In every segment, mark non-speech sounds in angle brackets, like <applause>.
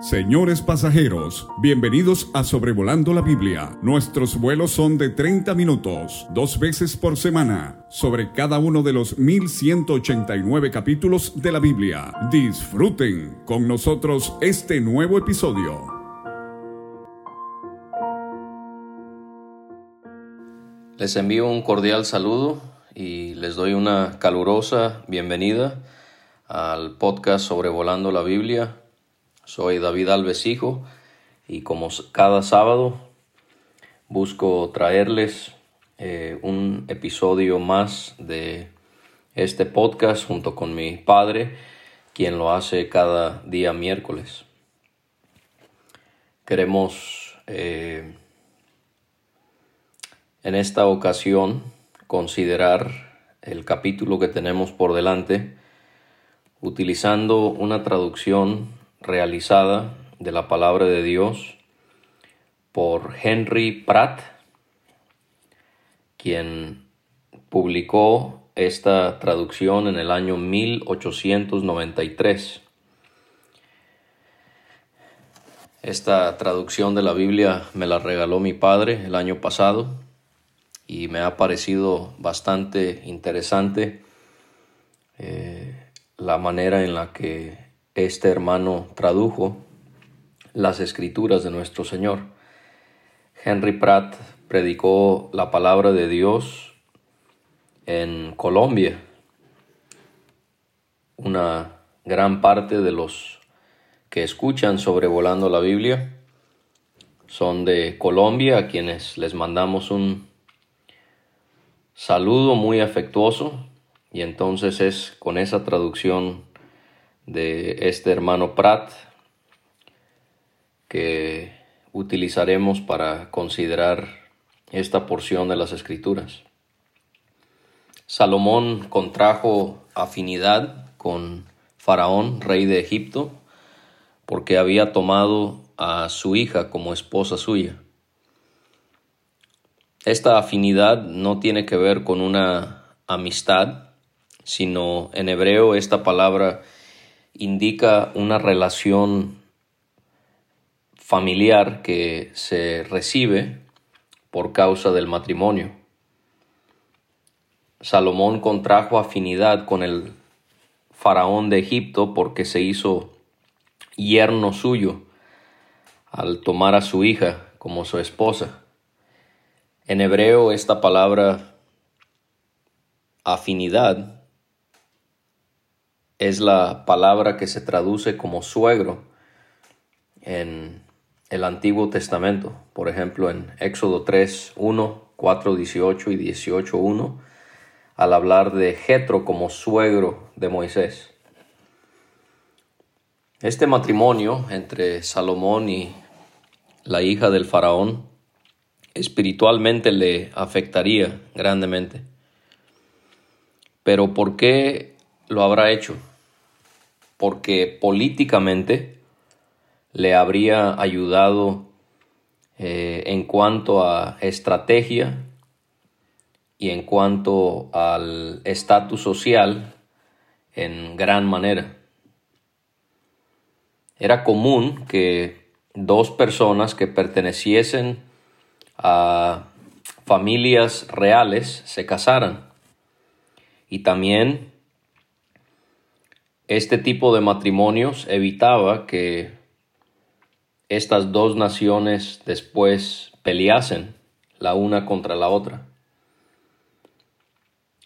Señores pasajeros, bienvenidos a Sobrevolando la Biblia. Nuestros vuelos son de 30 minutos, dos veces por semana, sobre cada uno de los 1189 capítulos de la Biblia. Disfruten con nosotros este nuevo episodio. Les envío un cordial saludo y les doy una calurosa bienvenida al podcast Sobrevolando la Biblia soy David Alves Hijo y como cada sábado busco traerles eh, un episodio más de este podcast junto con mi padre, quien lo hace cada día miércoles. Queremos eh, en esta ocasión considerar el capítulo que tenemos por delante utilizando una traducción realizada de la palabra de Dios por Henry Pratt, quien publicó esta traducción en el año 1893. Esta traducción de la Biblia me la regaló mi padre el año pasado y me ha parecido bastante interesante eh, la manera en la que este hermano tradujo las escrituras de nuestro Señor. Henry Pratt predicó la palabra de Dios en Colombia. Una gran parte de los que escuchan sobrevolando la Biblia son de Colombia, a quienes les mandamos un saludo muy afectuoso y entonces es con esa traducción de este hermano Pratt que utilizaremos para considerar esta porción de las escrituras. Salomón contrajo afinidad con Faraón, rey de Egipto, porque había tomado a su hija como esposa suya. Esta afinidad no tiene que ver con una amistad, sino en hebreo esta palabra indica una relación familiar que se recibe por causa del matrimonio. Salomón contrajo afinidad con el faraón de Egipto porque se hizo yerno suyo al tomar a su hija como su esposa. En hebreo esta palabra afinidad es la palabra que se traduce como suegro en el Antiguo Testamento. Por ejemplo, en Éxodo 3, 1, 4, 18 y 18, 1, al hablar de Jetro como suegro de Moisés. Este matrimonio entre Salomón y la hija del faraón espiritualmente le afectaría grandemente. Pero ¿por qué lo habrá hecho porque políticamente le habría ayudado eh, en cuanto a estrategia y en cuanto al estatus social en gran manera. Era común que dos personas que perteneciesen a familias reales se casaran y también este tipo de matrimonios evitaba que estas dos naciones después peleasen la una contra la otra.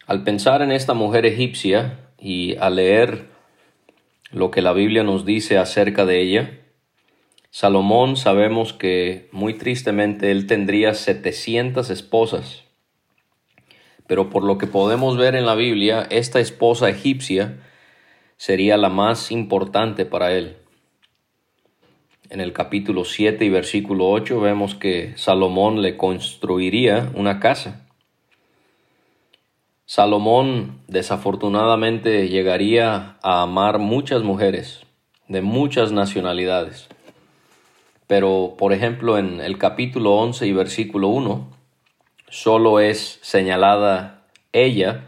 Al pensar en esta mujer egipcia y al leer lo que la Biblia nos dice acerca de ella, Salomón sabemos que muy tristemente él tendría 700 esposas. Pero por lo que podemos ver en la Biblia, esta esposa egipcia sería la más importante para él. En el capítulo 7 y versículo 8 vemos que Salomón le construiría una casa. Salomón desafortunadamente llegaría a amar muchas mujeres de muchas nacionalidades. Pero, por ejemplo, en el capítulo 11 y versículo 1, solo es señalada ella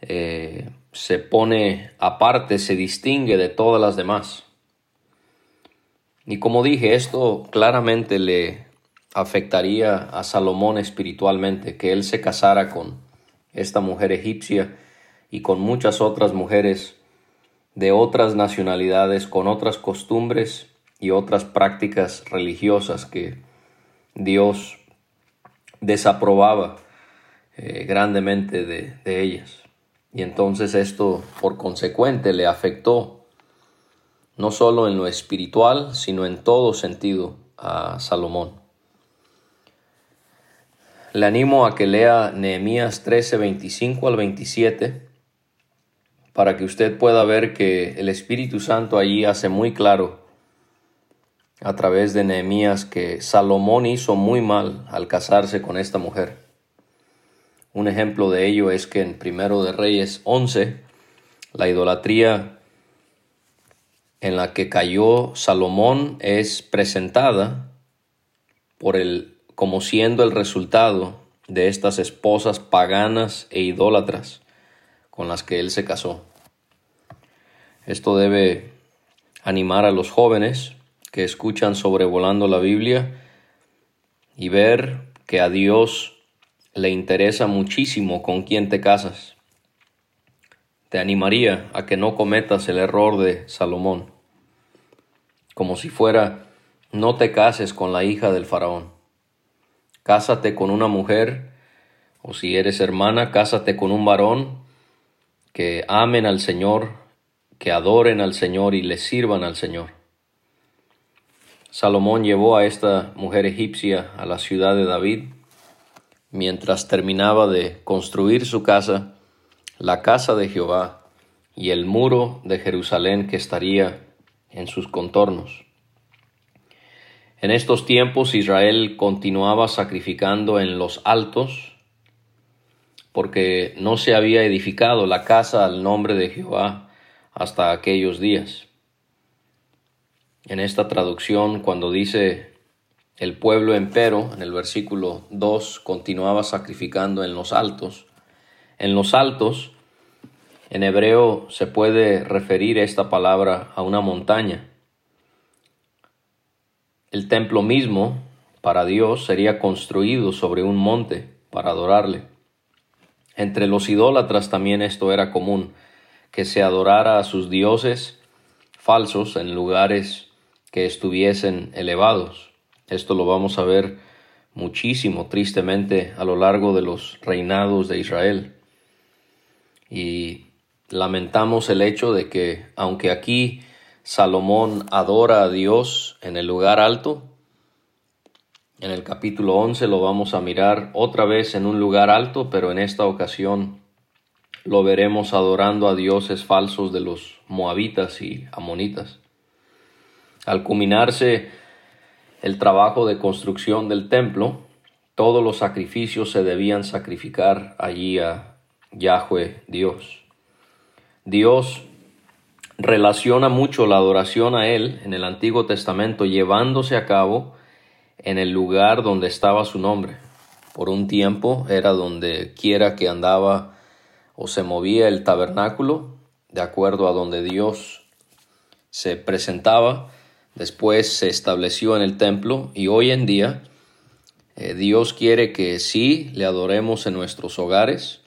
eh, se pone aparte, se distingue de todas las demás. Y como dije, esto claramente le afectaría a Salomón espiritualmente, que él se casara con esta mujer egipcia y con muchas otras mujeres de otras nacionalidades, con otras costumbres y otras prácticas religiosas que Dios desaprobaba eh, grandemente de, de ellas. Y entonces esto por consecuente le afectó no solo en lo espiritual, sino en todo sentido a Salomón. Le animo a que lea Nehemías 13, 25 al 27, para que usted pueda ver que el Espíritu Santo allí hace muy claro a través de Nehemías que Salomón hizo muy mal al casarse con esta mujer. Un ejemplo de ello es que en Primero de Reyes 11, la idolatría en la que cayó Salomón es presentada por el, como siendo el resultado de estas esposas paganas e idólatras con las que él se casó. Esto debe animar a los jóvenes que escuchan sobrevolando la Biblia y ver que a Dios le interesa muchísimo con quién te casas. Te animaría a que no cometas el error de Salomón, como si fuera no te cases con la hija del faraón. Cásate con una mujer, o si eres hermana, cásate con un varón que amen al Señor, que adoren al Señor y le sirvan al Señor. Salomón llevó a esta mujer egipcia a la ciudad de David mientras terminaba de construir su casa, la casa de Jehová y el muro de Jerusalén que estaría en sus contornos. En estos tiempos Israel continuaba sacrificando en los altos porque no se había edificado la casa al nombre de Jehová hasta aquellos días en esta traducción cuando dice el pueblo empero, en el versículo 2, continuaba sacrificando en los altos. En los altos, en hebreo se puede referir esta palabra a una montaña. El templo mismo, para Dios, sería construido sobre un monte para adorarle. Entre los idólatras también esto era común, que se adorara a sus dioses falsos en lugares que estuviesen elevados. Esto lo vamos a ver muchísimo, tristemente, a lo largo de los reinados de Israel. Y lamentamos el hecho de que, aunque aquí Salomón adora a Dios en el lugar alto, en el capítulo 11 lo vamos a mirar otra vez en un lugar alto, pero en esta ocasión lo veremos adorando a dioses falsos de los moabitas y amonitas. Al culminarse el trabajo de construcción del templo, todos los sacrificios se debían sacrificar allí a Yahweh Dios. Dios relaciona mucho la adoración a Él en el Antiguo Testamento llevándose a cabo en el lugar donde estaba su nombre. Por un tiempo era donde quiera que andaba o se movía el tabernáculo, de acuerdo a donde Dios se presentaba, después se estableció en el templo y hoy en día eh, Dios quiere que sí le adoremos en nuestros hogares,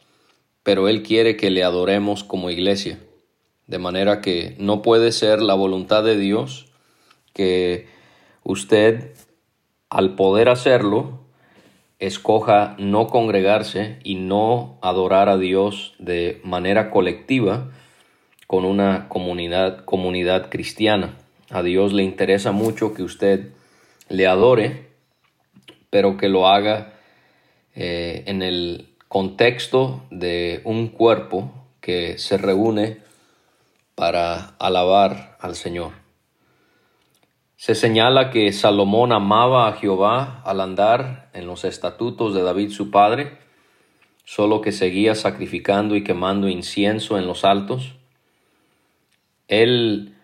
pero Él quiere que le adoremos como iglesia. De manera que no puede ser la voluntad de Dios que usted, al poder hacerlo, escoja no congregarse y no adorar a Dios de manera colectiva con una comunidad, comunidad cristiana. A Dios le interesa mucho que usted le adore, pero que lo haga eh, en el contexto de un cuerpo que se reúne para alabar al Señor. Se señala que Salomón amaba a Jehová al andar en los estatutos de David su padre, solo que seguía sacrificando y quemando incienso en los altos. Él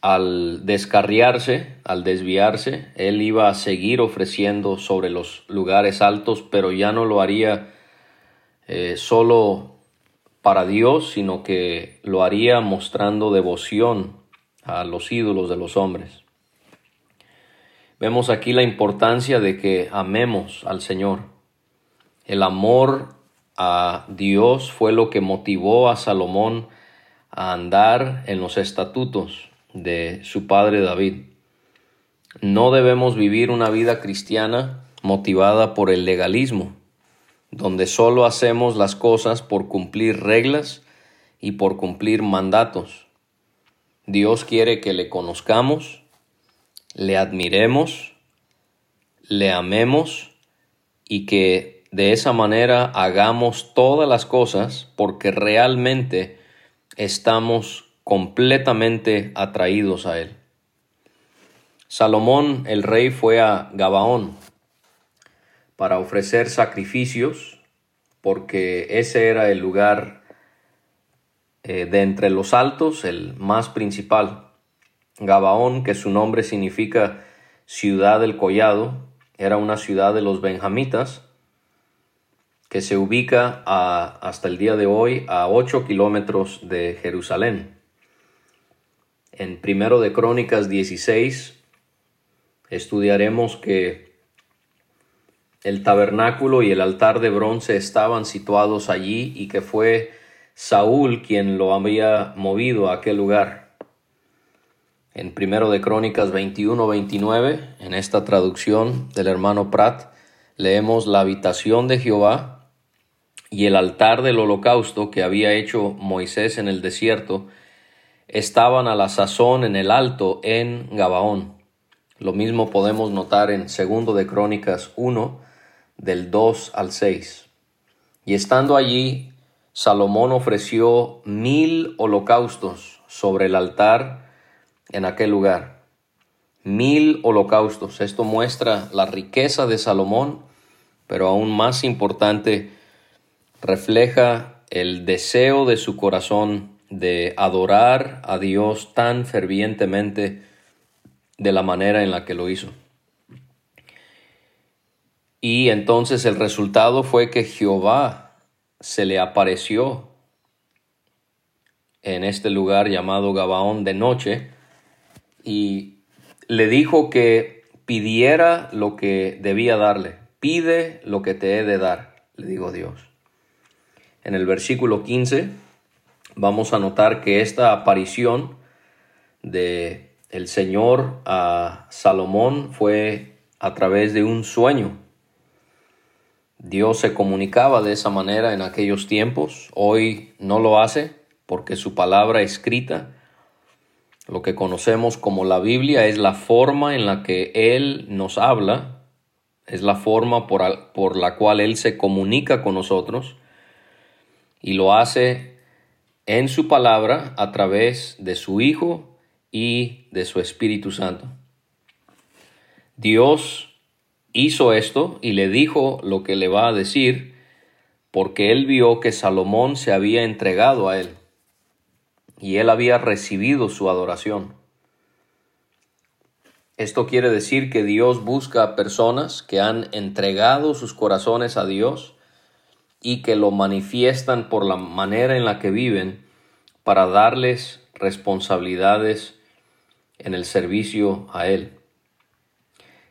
al descarriarse, al desviarse, él iba a seguir ofreciendo sobre los lugares altos, pero ya no lo haría eh, solo para Dios, sino que lo haría mostrando devoción a los ídolos de los hombres. Vemos aquí la importancia de que amemos al Señor. El amor a Dios fue lo que motivó a Salomón a andar en los estatutos de su padre David. No debemos vivir una vida cristiana motivada por el legalismo, donde solo hacemos las cosas por cumplir reglas y por cumplir mandatos. Dios quiere que le conozcamos, le admiremos, le amemos y que de esa manera hagamos todas las cosas porque realmente estamos completamente atraídos a Él. Salomón el rey fue a Gabaón para ofrecer sacrificios porque ese era el lugar eh, de entre los altos, el más principal. Gabaón, que su nombre significa ciudad del collado, era una ciudad de los benjamitas que se ubica hasta el día de hoy a 8 kilómetros de Jerusalén. En primero de Crónicas 16 estudiaremos que el tabernáculo y el altar de bronce estaban situados allí y que fue Saúl quien lo había movido a aquel lugar. En primero de Crónicas 21-29, en esta traducción del hermano Prat, leemos la habitación de Jehová y el altar del holocausto que había hecho Moisés en el desierto estaban a la sazón en el alto en Gabaón. Lo mismo podemos notar en segundo de Crónicas 1 del 2 al 6. Y estando allí, Salomón ofreció mil holocaustos sobre el altar en aquel lugar. Mil holocaustos. Esto muestra la riqueza de Salomón, pero aún más importante, refleja el deseo de su corazón de adorar a Dios tan fervientemente de la manera en la que lo hizo. Y entonces el resultado fue que Jehová se le apareció en este lugar llamado Gabaón de noche y le dijo que pidiera lo que debía darle. Pide lo que te he de dar, le dijo Dios. En el versículo 15 vamos a notar que esta aparición de el Señor a Salomón fue a través de un sueño. Dios se comunicaba de esa manera en aquellos tiempos, hoy no lo hace porque su palabra escrita, lo que conocemos como la Biblia, es la forma en la que Él nos habla, es la forma por, por la cual Él se comunica con nosotros y lo hace en su palabra a través de su Hijo y de su Espíritu Santo. Dios hizo esto y le dijo lo que le va a decir porque él vio que Salomón se había entregado a él y él había recibido su adoración. Esto quiere decir que Dios busca personas que han entregado sus corazones a Dios y que lo manifiestan por la manera en la que viven para darles responsabilidades en el servicio a Él.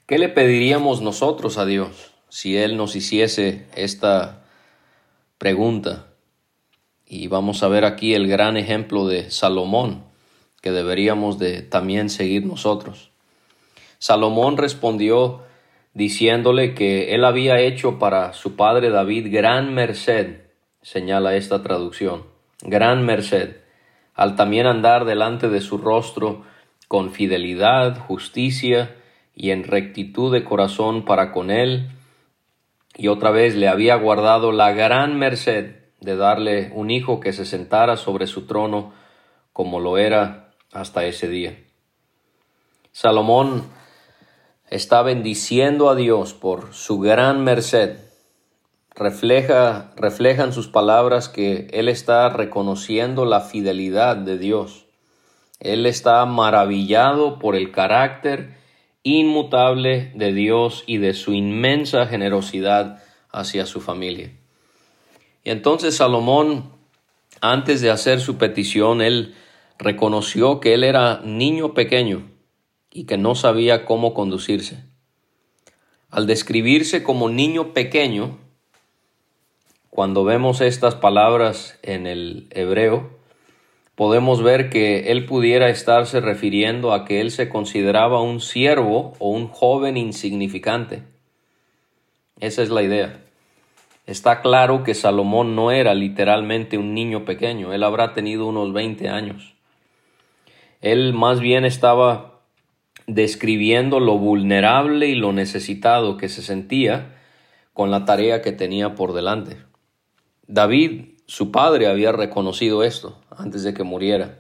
¿Qué le pediríamos nosotros a Dios si Él nos hiciese esta pregunta? Y vamos a ver aquí el gran ejemplo de Salomón, que deberíamos de también seguir nosotros. Salomón respondió diciéndole que él había hecho para su padre David gran merced, señala esta traducción, gran merced, al también andar delante de su rostro con fidelidad, justicia y en rectitud de corazón para con él, y otra vez le había guardado la gran merced de darle un hijo que se sentara sobre su trono como lo era hasta ese día. Salomón está bendiciendo a Dios por su gran merced. Refleja, reflejan sus palabras que Él está reconociendo la fidelidad de Dios. Él está maravillado por el carácter inmutable de Dios y de su inmensa generosidad hacia su familia. Y entonces Salomón, antes de hacer su petición, él reconoció que él era niño pequeño y que no sabía cómo conducirse. Al describirse como niño pequeño, cuando vemos estas palabras en el hebreo, podemos ver que él pudiera estarse refiriendo a que él se consideraba un siervo o un joven insignificante. Esa es la idea. Está claro que Salomón no era literalmente un niño pequeño, él habrá tenido unos 20 años. Él más bien estaba describiendo lo vulnerable y lo necesitado que se sentía con la tarea que tenía por delante. David, su padre, había reconocido esto antes de que muriera.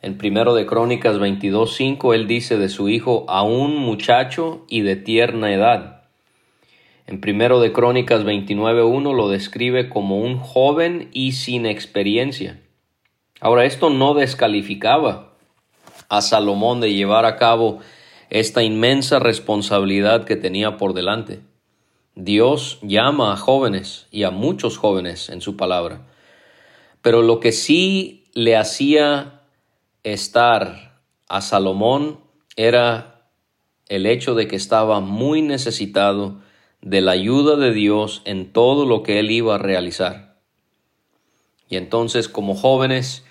En primero de Crónicas 22:5 él dice de su hijo a un muchacho y de tierna edad. En primero de Crónicas 29:1 lo describe como un joven y sin experiencia. Ahora esto no descalificaba a Salomón de llevar a cabo esta inmensa responsabilidad que tenía por delante. Dios llama a jóvenes y a muchos jóvenes en su palabra. Pero lo que sí le hacía estar a Salomón era el hecho de que estaba muy necesitado de la ayuda de Dios en todo lo que él iba a realizar. Y entonces como jóvenes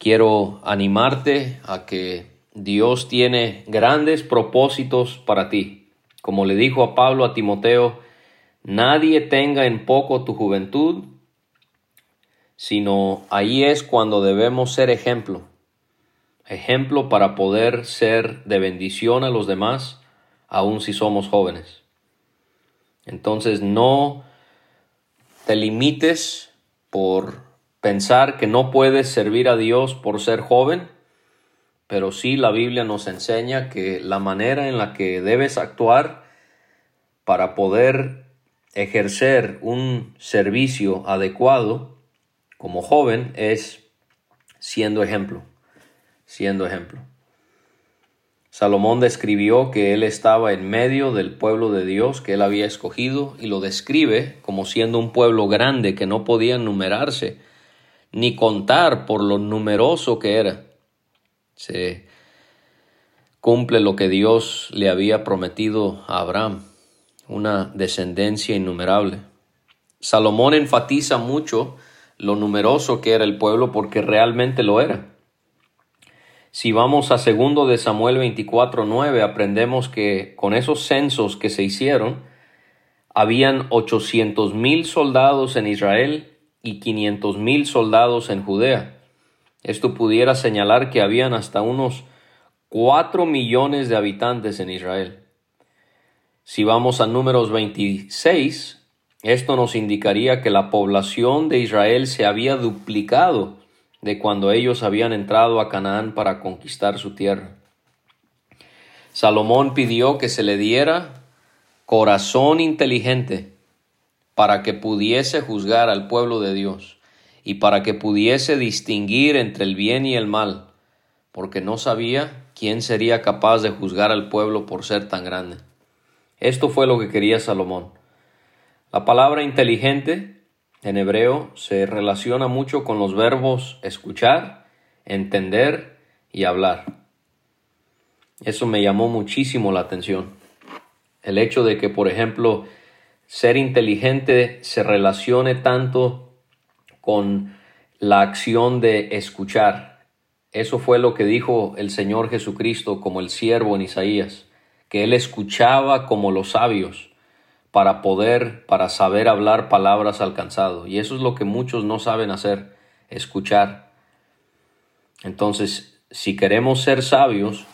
quiero animarte a que Dios tiene grandes propósitos para ti. Como le dijo a Pablo a Timoteo, nadie tenga en poco tu juventud, sino ahí es cuando debemos ser ejemplo. Ejemplo para poder ser de bendición a los demás, aun si somos jóvenes. Entonces no te limites por pensar que no puedes servir a Dios por ser joven, pero sí la Biblia nos enseña que la manera en la que debes actuar para poder ejercer un servicio adecuado como joven es siendo ejemplo, siendo ejemplo. Salomón describió que él estaba en medio del pueblo de Dios que él había escogido y lo describe como siendo un pueblo grande que no podía numerarse ni contar por lo numeroso que era. Se cumple lo que Dios le había prometido a Abraham, una descendencia innumerable. Salomón enfatiza mucho lo numeroso que era el pueblo porque realmente lo era. Si vamos a segundo de Samuel 24:9 aprendemos que con esos censos que se hicieron habían ochocientos mil soldados en Israel y quinientos mil soldados en Judea. Esto pudiera señalar que habían hasta unos cuatro millones de habitantes en Israel. Si vamos a números 26, esto nos indicaría que la población de Israel se había duplicado de cuando ellos habían entrado a Canaán para conquistar su tierra. Salomón pidió que se le diera corazón inteligente para que pudiese juzgar al pueblo de Dios y para que pudiese distinguir entre el bien y el mal, porque no sabía quién sería capaz de juzgar al pueblo por ser tan grande. Esto fue lo que quería Salomón. La palabra inteligente en hebreo se relaciona mucho con los verbos escuchar, entender y hablar. Eso me llamó muchísimo la atención. El hecho de que, por ejemplo, ser inteligente se relacione tanto con la acción de escuchar. Eso fue lo que dijo el Señor Jesucristo como el siervo en Isaías, que él escuchaba como los sabios para poder, para saber hablar palabras alcanzado. Y eso es lo que muchos no saben hacer, escuchar. Entonces, si queremos ser sabios,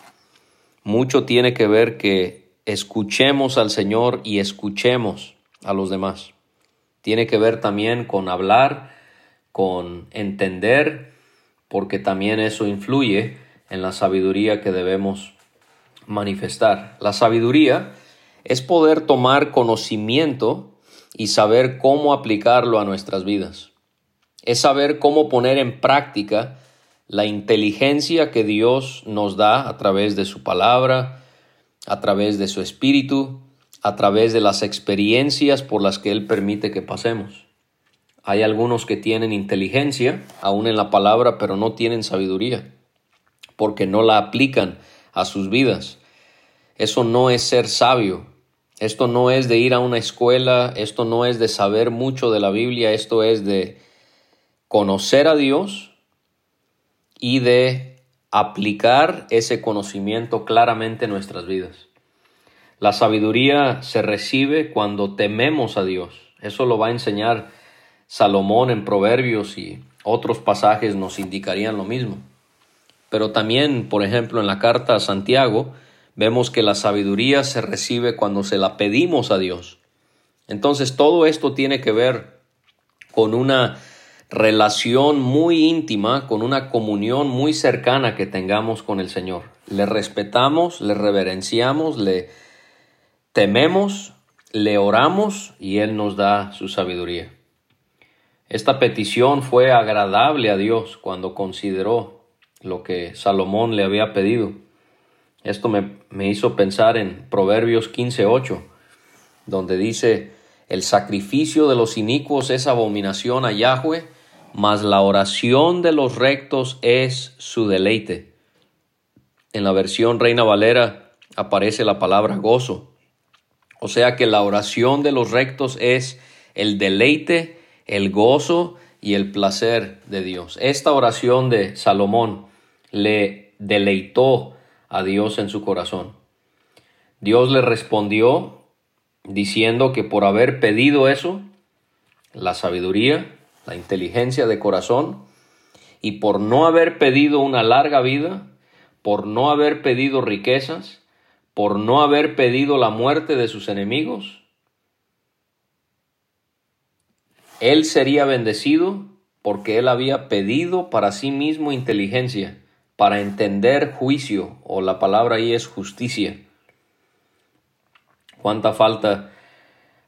mucho tiene que ver que escuchemos al Señor y escuchemos a los demás. Tiene que ver también con hablar, con entender, porque también eso influye en la sabiduría que debemos manifestar. La sabiduría es poder tomar conocimiento y saber cómo aplicarlo a nuestras vidas. Es saber cómo poner en práctica la inteligencia que Dios nos da a través de su palabra, a través de su espíritu, a través de las experiencias por las que Él permite que pasemos. Hay algunos que tienen inteligencia, aún en la palabra, pero no tienen sabiduría, porque no la aplican a sus vidas. Eso no es ser sabio. Esto no es de ir a una escuela, esto no es de saber mucho de la Biblia, esto es de conocer a Dios y de aplicar ese conocimiento claramente en nuestras vidas. La sabiduría se recibe cuando tememos a Dios. Eso lo va a enseñar Salomón en Proverbios y otros pasajes nos indicarían lo mismo. Pero también, por ejemplo, en la carta a Santiago, vemos que la sabiduría se recibe cuando se la pedimos a Dios. Entonces todo esto tiene que ver con una relación muy íntima, con una comunión muy cercana que tengamos con el Señor. Le respetamos, le reverenciamos, le tememos, le oramos y Él nos da su sabiduría. Esta petición fue agradable a Dios cuando consideró lo que Salomón le había pedido. Esto me, hizo pensar en Proverbios 15.8, donde dice, el sacrificio de los inicuos es abominación a Yahweh, mas la oración de los rectos es su deleite. En la versión Reina Valera aparece la palabra gozo. O sea que la oración de los rectos es el deleite, el gozo y el placer de Dios. Esta oración de Salomón le deleitó a Dios en su corazón. Dios le respondió diciendo que por haber pedido eso, la sabiduría, la inteligencia de corazón, y por no haber pedido una larga vida, por no haber pedido riquezas, por no haber pedido la muerte de sus enemigos, él sería bendecido porque él había pedido para sí mismo inteligencia, para entender juicio, o la palabra ahí es justicia. Cuánta falta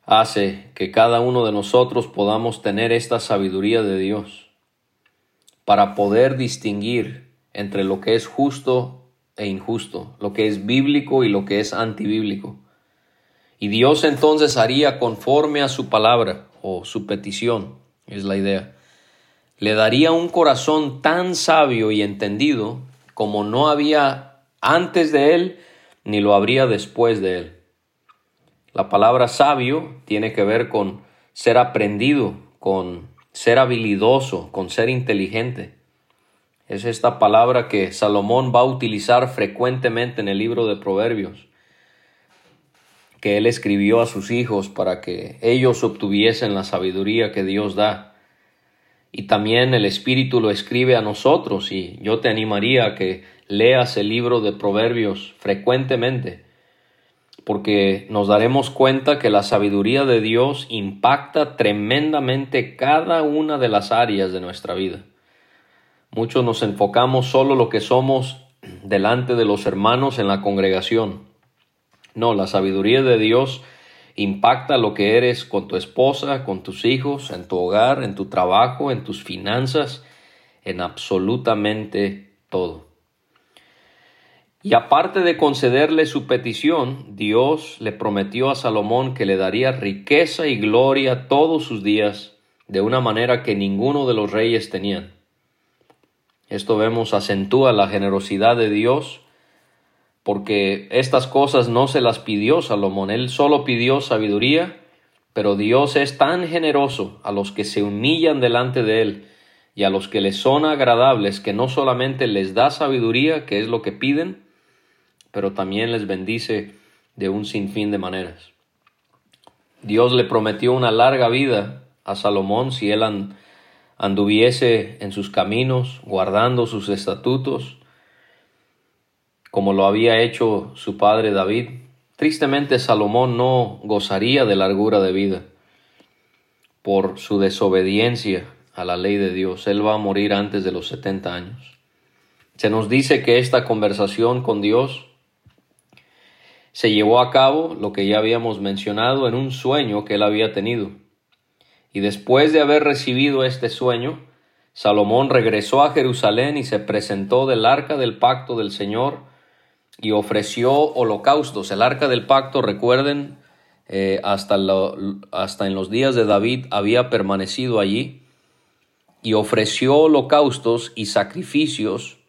hace que cada uno de nosotros podamos tener esta sabiduría de Dios para poder distinguir entre lo que es justo e injusto, lo que es bíblico y lo que es antibíblico. Y Dios entonces haría conforme a su palabra o su petición, es la idea. Le daría un corazón tan sabio y entendido como no había antes de él ni lo habría después de él. La palabra sabio tiene que ver con ser aprendido, con ser habilidoso, con ser inteligente. Es esta palabra que Salomón va a utilizar frecuentemente en el libro de Proverbios, que él escribió a sus hijos para que ellos obtuviesen la sabiduría que Dios da. Y también el Espíritu lo escribe a nosotros y yo te animaría a que leas el libro de Proverbios frecuentemente, porque nos daremos cuenta que la sabiduría de Dios impacta tremendamente cada una de las áreas de nuestra vida. Muchos nos enfocamos solo lo que somos delante de los hermanos en la congregación. No, la sabiduría de Dios impacta lo que eres con tu esposa, con tus hijos, en tu hogar, en tu trabajo, en tus finanzas, en absolutamente todo. Y aparte de concederle su petición, Dios le prometió a Salomón que le daría riqueza y gloria todos sus días de una manera que ninguno de los reyes tenían. Esto vemos acentúa la generosidad de Dios porque estas cosas no se las pidió Salomón, él solo pidió sabiduría, pero Dios es tan generoso a los que se humillan delante de él y a los que les son agradables que no solamente les da sabiduría, que es lo que piden, pero también les bendice de un sinfín de maneras. Dios le prometió una larga vida a Salomón si él anduviese en sus caminos, guardando sus estatutos, como lo había hecho su padre David. Tristemente Salomón no gozaría de largura de vida por su desobediencia a la ley de Dios. Él va a morir antes de los 70 años. Se nos dice que esta conversación con Dios se llevó a cabo, lo que ya habíamos mencionado, en un sueño que él había tenido. Y después de haber recibido este sueño, Salomón regresó a Jerusalén y se presentó del arca del pacto del Señor y ofreció holocaustos. El arca del pacto, recuerden, eh, hasta, hasta en los días de David había permanecido allí y ofreció holocaustos y sacrificios.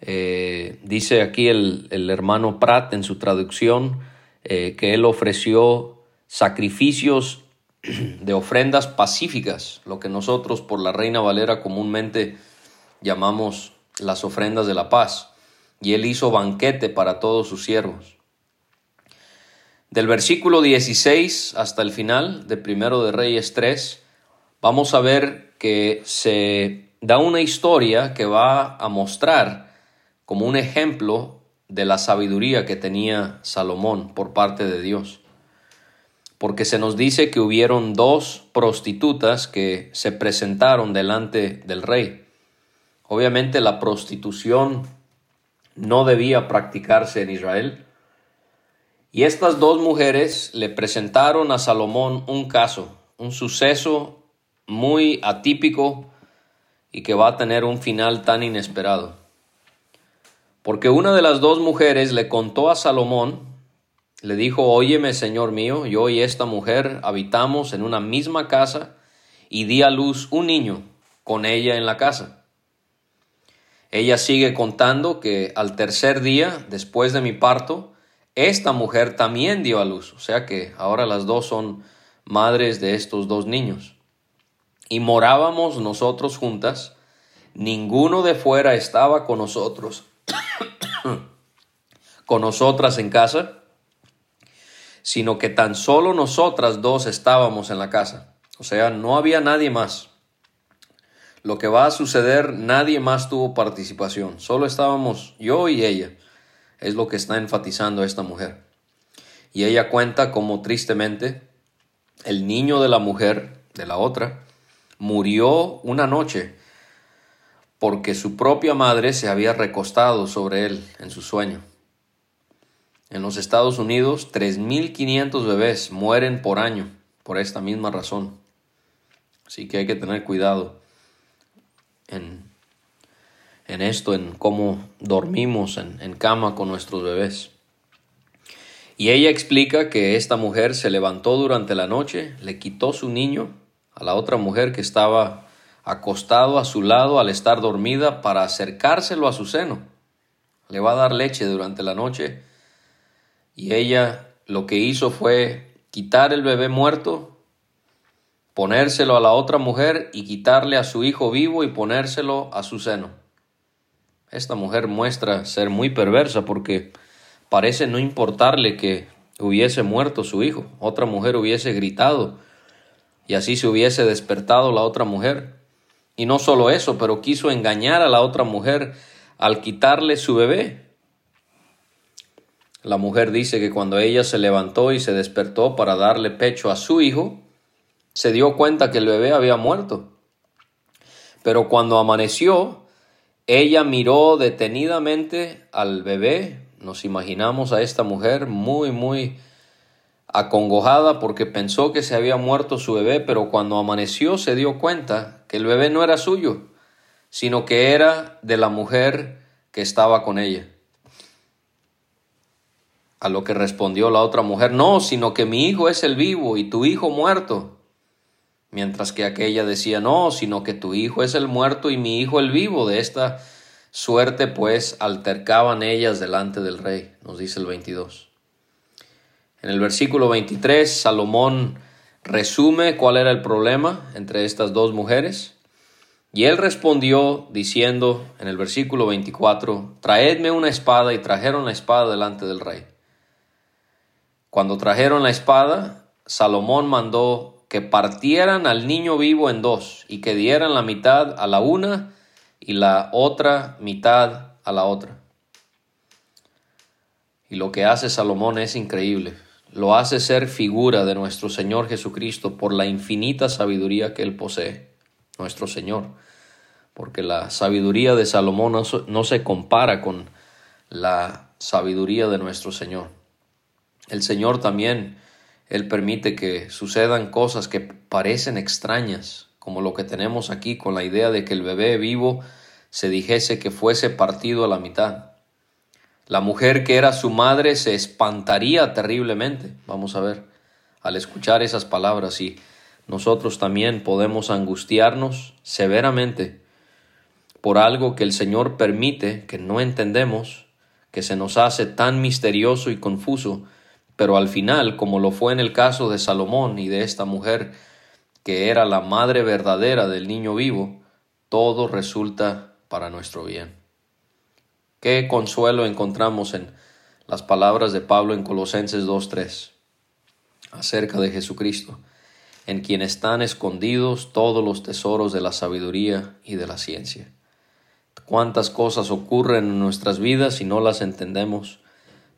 Eh, dice aquí el, hermano Pratt en su traducción que él ofreció sacrificios de ofrendas pacíficas, lo que nosotros por la Reina Valera comúnmente llamamos las ofrendas de la paz, y él hizo banquete para todos sus siervos. Del versículo 16 hasta el final de Primero de Reyes 3, vamos a ver que se da una historia que va a mostrar como un ejemplo de la sabiduría que tenía Salomón por parte de Dios porque se nos dice que hubieron dos prostitutas que se presentaron delante del rey. Obviamente la prostitución no debía practicarse en Israel. Y estas dos mujeres le presentaron a Salomón un caso, un suceso muy atípico y que va a tener un final tan inesperado. Porque una de las dos mujeres le contó a Salomón le dijo, Óyeme, Señor mío, yo y esta mujer habitamos en una misma casa y di a luz un niño con ella en la casa. Ella sigue contando que al tercer día, después de mi parto, esta mujer también dio a luz, o sea que ahora las dos son madres de estos dos niños. Y morábamos nosotros juntas, ninguno de fuera estaba con nosotros, <coughs> con nosotras en casa, sino que tan solo nosotras dos estábamos en la casa. O sea, no había nadie más. Lo que va a suceder, nadie más tuvo participación. Solo estábamos yo y ella. Es lo que está enfatizando esta mujer. Y ella cuenta como tristemente el niño de la mujer, de la otra, murió una noche porque su propia madre se había recostado sobre él en su sueño. En los Estados Unidos, 3.500 bebés mueren por año por esta misma razón. Así que hay que tener cuidado en, en esto, en cómo dormimos en, en cama con nuestros bebés. Y ella explica que esta mujer se levantó durante la noche, le quitó su niño a la otra mujer que estaba acostado a su lado al estar dormida para acercárselo a su seno. Le va a dar leche durante la noche y ella lo que hizo fue quitar el bebé muerto, ponérselo a la otra mujer y quitarle a su hijo vivo y ponérselo a su seno. Esta mujer muestra ser muy perversa porque parece no importarle que hubiese muerto su hijo. Otra mujer hubiese gritado y así se hubiese despertado la otra mujer. Y no solo eso, pero quiso engañar a la otra mujer al quitarle su bebé. La mujer dice que cuando ella se levantó y se despertó para darle pecho a su hijo, se dio cuenta que el bebé había muerto. Pero cuando amaneció, ella miró detenidamente al bebé. Nos imaginamos a esta mujer muy, muy acongojada porque pensó que se había muerto su bebé, pero cuando amaneció se dio cuenta que el bebé no era suyo, sino que era de la mujer que estaba con ella. A lo que respondió la otra mujer, no, sino que mi hijo es el vivo y tu hijo muerto. Mientras que aquella decía, no, sino que tu hijo es el muerto y mi hijo el vivo. De esta suerte pues altercaban ellas delante del rey, nos dice el 22. En el versículo 23, Salomón resume cuál era el problema entre estas dos mujeres. Y él respondió diciendo en el versículo 24, Traedme una espada y trajeron la espada delante del rey. Cuando trajeron la espada, Salomón mandó que partieran al niño vivo en dos y que dieran la mitad a la una y la otra mitad a la otra. Y lo que hace Salomón es increíble. Lo hace ser figura de nuestro Señor Jesucristo por la infinita sabiduría que Él posee, nuestro Señor. Porque la sabiduría de Salomón no, no se compara con la sabiduría de nuestro Señor. El Señor también, Él permite que sucedan cosas que parecen extrañas, como lo que tenemos aquí con la idea de que el bebé vivo se dijese que fuese partido a la mitad. La mujer que era su madre se espantaría terriblemente, vamos a ver, al escuchar esas palabras y nosotros también podemos angustiarnos severamente por algo que el Señor permite, que no entendemos, que se nos hace tan misterioso y confuso, pero al final, como lo fue en el caso de Salomón y de esta mujer, que era la madre verdadera del niño vivo, todo resulta para nuestro bien. Qué consuelo encontramos en las palabras de Pablo en Colosenses 2.3 acerca de Jesucristo, en quien están escondidos todos los tesoros de la sabiduría y de la ciencia. Cuántas cosas ocurren en nuestras vidas y no las entendemos,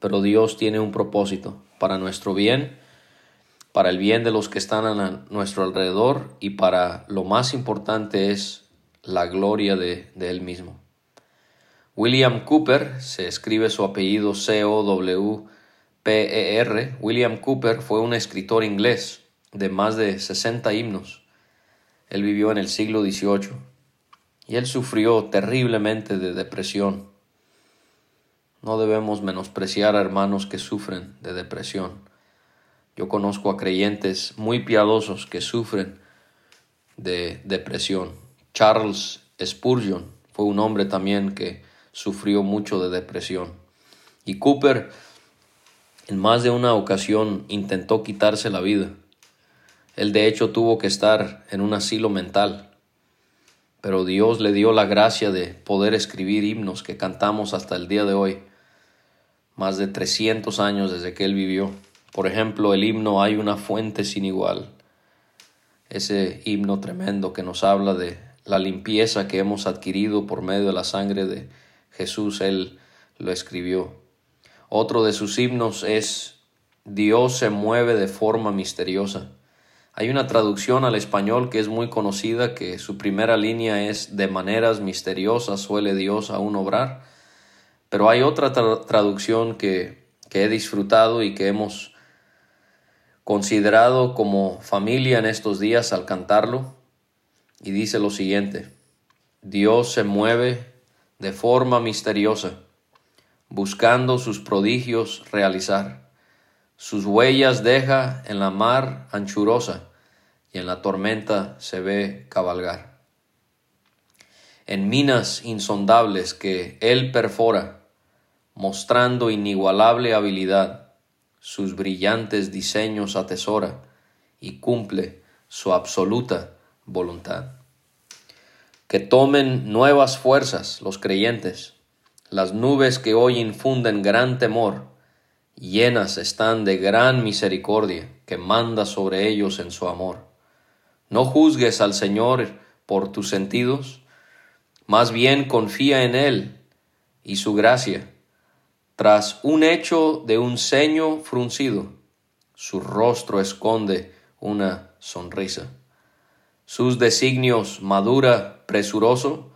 pero Dios tiene un propósito para nuestro bien, para el bien de los que están a nuestro alrededor y para lo más importante es la gloria de, Él mismo. William Cooper, se escribe su apellido C-O-W-P-E-R, William Cooper fue un escritor inglés de más de 60 himnos. Él vivió en el siglo XVIII y él sufrió terriblemente de depresión. No debemos menospreciar a hermanos que sufren de depresión. Yo conozco a creyentes muy piadosos que sufren de depresión. Charles Spurgeon fue un hombre también que sufrió mucho de depresión. Y Cooper en más de una ocasión intentó quitarse la vida. Él de hecho tuvo que estar en un asilo mental. Pero Dios le dio la gracia de poder escribir himnos que cantamos hasta el día de hoy, más de 300 años desde que él vivió. Por ejemplo, el himno Hay una fuente sin igual. Ese himno tremendo que nos habla de la limpieza que hemos adquirido por medio de la sangre de Jesús él lo escribió. Otro de sus himnos es Dios se mueve de forma misteriosa. Hay una traducción al español que es muy conocida que su primera línea es de maneras misteriosas suele Dios aún obrar. Pero hay otra traducción que, que he disfrutado y que hemos considerado como familia en estos días al cantarlo y dice lo siguiente, Dios se mueve de forma misteriosa, buscando sus prodigios realizar. Sus huellas deja en la mar anchurosa y en la tormenta se ve cabalgar. En minas insondables que él perfora, mostrando inigualable habilidad, sus brillantes diseños atesora y cumple su absoluta voluntad que tomen nuevas fuerzas los creyentes. Las nubes que hoy infunden gran temor, llenas están de gran misericordia que manda sobre ellos en su amor. No juzgues al Señor por tus sentidos, más bien confía en Él y su gracia. Tras un hecho de un ceño fruncido, su rostro esconde una sonrisa sus designios madura presuroso,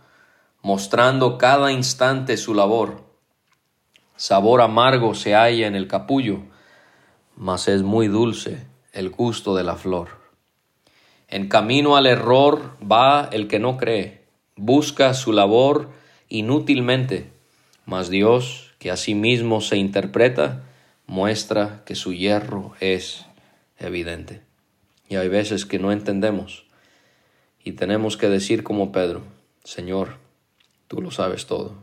mostrando cada instante su labor. Sabor amargo se halla en el capullo, mas es muy dulce el gusto de la flor. En camino al error va el que no cree, busca su labor inútilmente, mas Dios, que a sí mismo se interpreta, muestra que su hierro es evidente. Y hay veces que no entendemos y tenemos que decir como Pedro, Señor, tú lo sabes todo.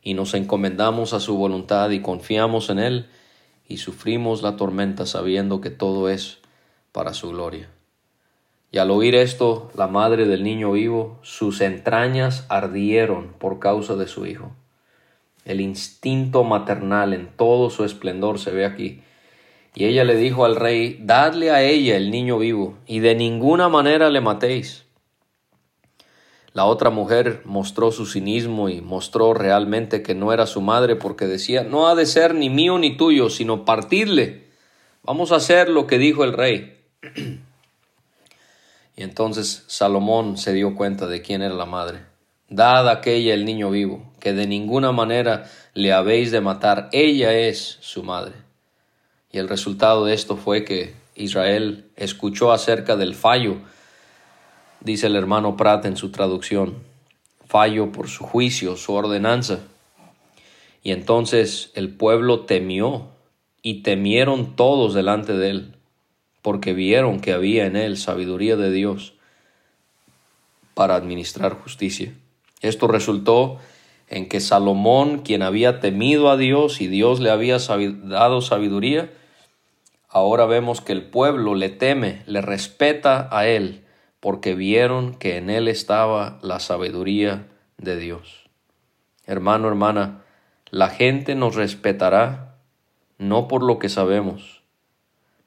Y nos encomendamos a su voluntad y confiamos en Él y sufrimos la tormenta sabiendo que todo es para su gloria. Y al oír esto, la madre del niño vivo, sus entrañas ardieron por causa de su hijo. El instinto maternal en todo su esplendor se ve aquí y ella le dijo al rey, Dadle a ella el niño vivo, y de ninguna manera le matéis. La otra mujer mostró su cinismo y mostró realmente que no era su madre porque decía, no ha de ser ni mío ni tuyo, sino partirle. Vamos a hacer lo que dijo el rey. <clears throat> y entonces Salomón se dio cuenta de quién era la madre. Dad aquella el niño vivo, que de ninguna manera le habéis de matar. Ella es su madre. Y el resultado de esto fue que Israel escuchó acerca del fallo, dice el hermano Prat en su traducción, fallo por su juicio, su ordenanza. Y entonces el pueblo temió y temieron todos delante de él, porque vieron que había en él sabiduría de Dios para administrar justicia. Esto resultó en que Salomón, quien había temido a Dios y Dios le había dado sabiduría, ahora vemos que el pueblo le teme, le respeta a él, porque vieron que en él estaba la sabiduría de Dios. Hermano, hermana, la gente nos respetará no por lo que sabemos,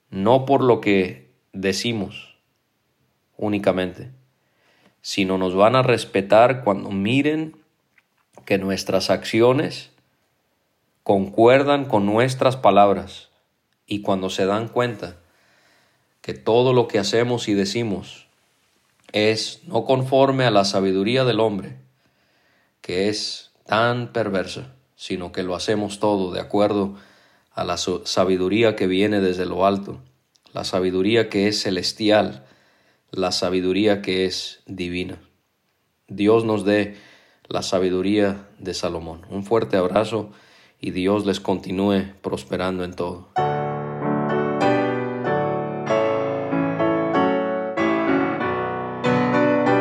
no por lo que decimos únicamente, sino nos van a respetar cuando miren que nuestras acciones concuerdan con nuestras palabras y cuando se dan cuenta que todo lo que hacemos y decimos es no conforme a la sabiduría del hombre, que es tan perversa, sino que lo hacemos todo de acuerdo a la sabiduría que viene desde lo alto, la sabiduría que es celestial, la sabiduría que es divina. Dios nos dé la sabiduría de Salomón. Un fuerte abrazo y Dios les continúe prosperando en todo.